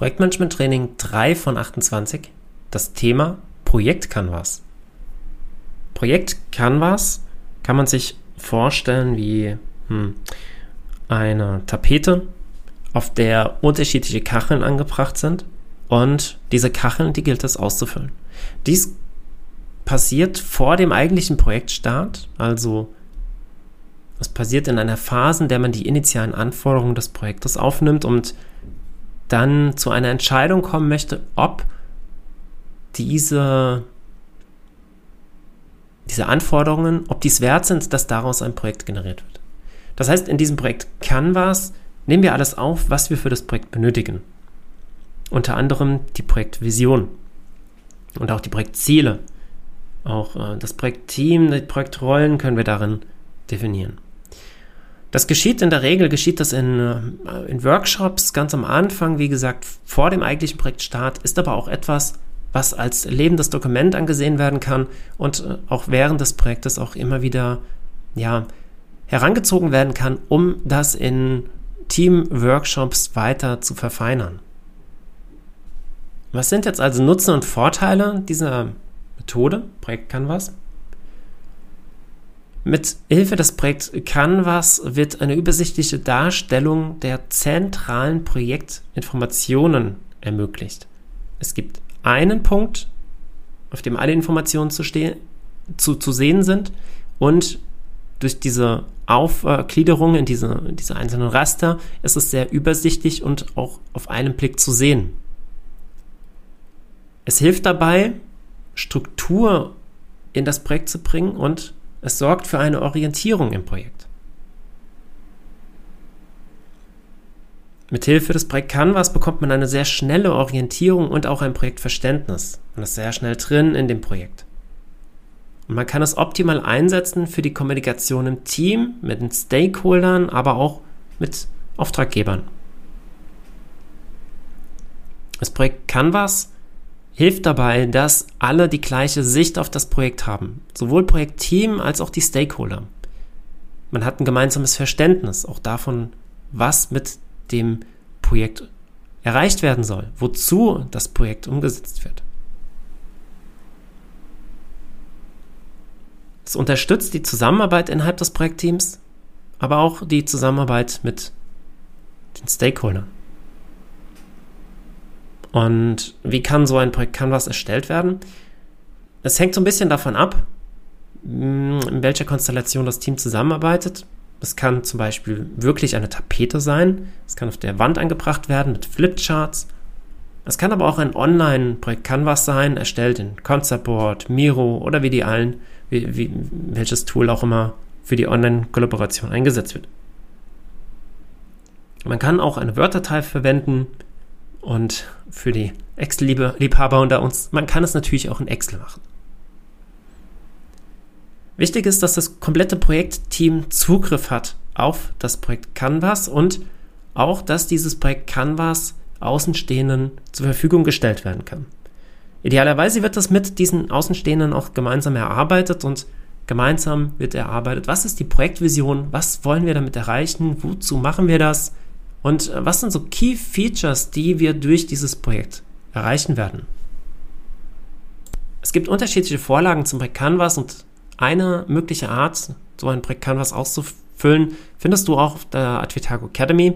Projektmanagement Training 3 von 28 das Thema Projekt Canvas. Projekt Canvas kann man sich vorstellen wie hm, eine Tapete, auf der unterschiedliche Kacheln angebracht sind und diese Kacheln, die gilt es auszufüllen. Dies passiert vor dem eigentlichen Projektstart, also es passiert in einer Phase, in der man die initialen Anforderungen des Projektes aufnimmt und dann zu einer Entscheidung kommen möchte, ob diese, diese Anforderungen, ob dies wert sind, dass daraus ein Projekt generiert wird. Das heißt, in diesem Projekt Canvas nehmen wir alles auf, was wir für das Projekt benötigen. Unter anderem die Projektvision und auch die Projektziele. Auch äh, das Projektteam, die Projektrollen können wir darin definieren. Das geschieht in der Regel, geschieht das in, äh, in Workshops ganz am Anfang, wie gesagt, vor dem eigentlichen Projektstart, ist aber auch etwas, was als lebendes Dokument angesehen werden kann und äh, auch während des Projektes auch immer wieder ja, herangezogen werden kann, um das in Team-Workshops weiter zu verfeinern. Was sind jetzt also Nutzen und Vorteile dieser Methode, Projekt Canvas? Mit Hilfe des Projekts Canvas wird eine übersichtliche Darstellung der zentralen Projektinformationen ermöglicht. Es gibt einen Punkt, auf dem alle Informationen zu, zu, zu sehen sind und durch diese Aufgliederung in diese, diese einzelnen Raster ist es sehr übersichtlich und auch auf einen Blick zu sehen. Es hilft dabei, Struktur in das Projekt zu bringen und es sorgt für eine Orientierung im Projekt. Mithilfe des Projekt Canvas bekommt man eine sehr schnelle Orientierung und auch ein Projektverständnis. Man ist sehr schnell drin in dem Projekt. Und man kann es optimal einsetzen für die Kommunikation im Team, mit den Stakeholdern, aber auch mit Auftraggebern. Das Projekt Canvas hilft dabei, dass alle die gleiche Sicht auf das Projekt haben. Sowohl Projektteam als auch die Stakeholder. Man hat ein gemeinsames Verständnis auch davon, was mit dem Projekt erreicht werden soll, wozu das Projekt umgesetzt wird. Es unterstützt die Zusammenarbeit innerhalb des Projektteams, aber auch die Zusammenarbeit mit den Stakeholdern. Und wie kann so ein Projekt Canvas erstellt werden? Es hängt so ein bisschen davon ab, mm, in welcher Konstellation das Team zusammenarbeitet. Es kann zum Beispiel wirklich eine Tapete sein. Es kann auf der Wand angebracht werden mit Flipcharts. Es kann aber auch ein Online-Projekt Canvas sein, erstellt in Conceptboard, Miro oder wie die allen, wie, wie, welches Tool auch immer für die Online-Kollaboration eingesetzt wird. Man kann auch eine Word-Datei verwenden, und für die Excel-Liebhaber unter uns, man kann es natürlich auch in Excel machen. Wichtig ist, dass das komplette Projektteam Zugriff hat auf das Projekt Canvas und auch, dass dieses Projekt Canvas Außenstehenden zur Verfügung gestellt werden kann. Idealerweise wird das mit diesen Außenstehenden auch gemeinsam erarbeitet und gemeinsam wird erarbeitet, was ist die Projektvision, was wollen wir damit erreichen, wozu machen wir das, und äh, was sind so Key Features, die wir durch dieses Projekt erreichen werden? Es gibt unterschiedliche Vorlagen zum Projekt Canvas und eine mögliche Art, so ein Projekt Canvas auszufüllen, findest du auch auf der Advitago Academy.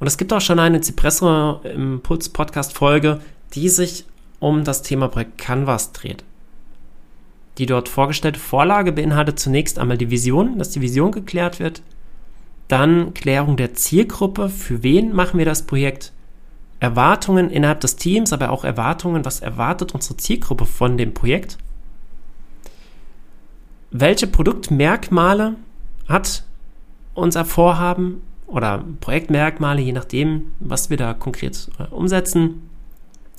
Und es gibt auch schon eine Cipresso Impuls Podcast Folge, die sich um das Thema Projekt Canvas dreht. Die dort vorgestellte Vorlage beinhaltet zunächst einmal die Vision, dass die Vision geklärt wird, dann Klärung der Zielgruppe. Für wen machen wir das Projekt? Erwartungen innerhalb des Teams, aber auch Erwartungen, was erwartet unsere Zielgruppe von dem Projekt? Welche Produktmerkmale hat unser Vorhaben oder Projektmerkmale, je nachdem, was wir da konkret äh, umsetzen?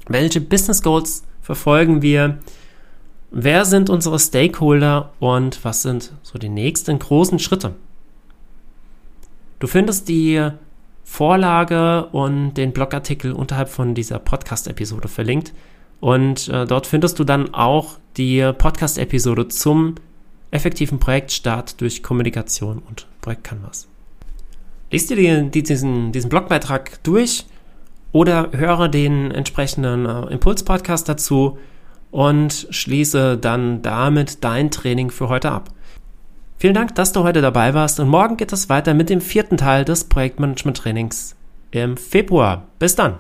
Welche Business Goals verfolgen wir? Wer sind unsere Stakeholder und was sind so die nächsten großen Schritte? Du findest die Vorlage und den Blogartikel unterhalb von dieser Podcast-Episode verlinkt. Und äh, dort findest du dann auch die Podcast-Episode zum effektiven Projektstart durch Kommunikation und Projekt Canvas. Lies dir die, die, diesen, diesen Blogbeitrag durch oder höre den entsprechenden äh, Impuls-Podcast dazu und schließe dann damit dein Training für heute ab. Vielen Dank, dass du heute dabei warst und morgen geht es weiter mit dem vierten Teil des Projektmanagement-Trainings im Februar. Bis dann!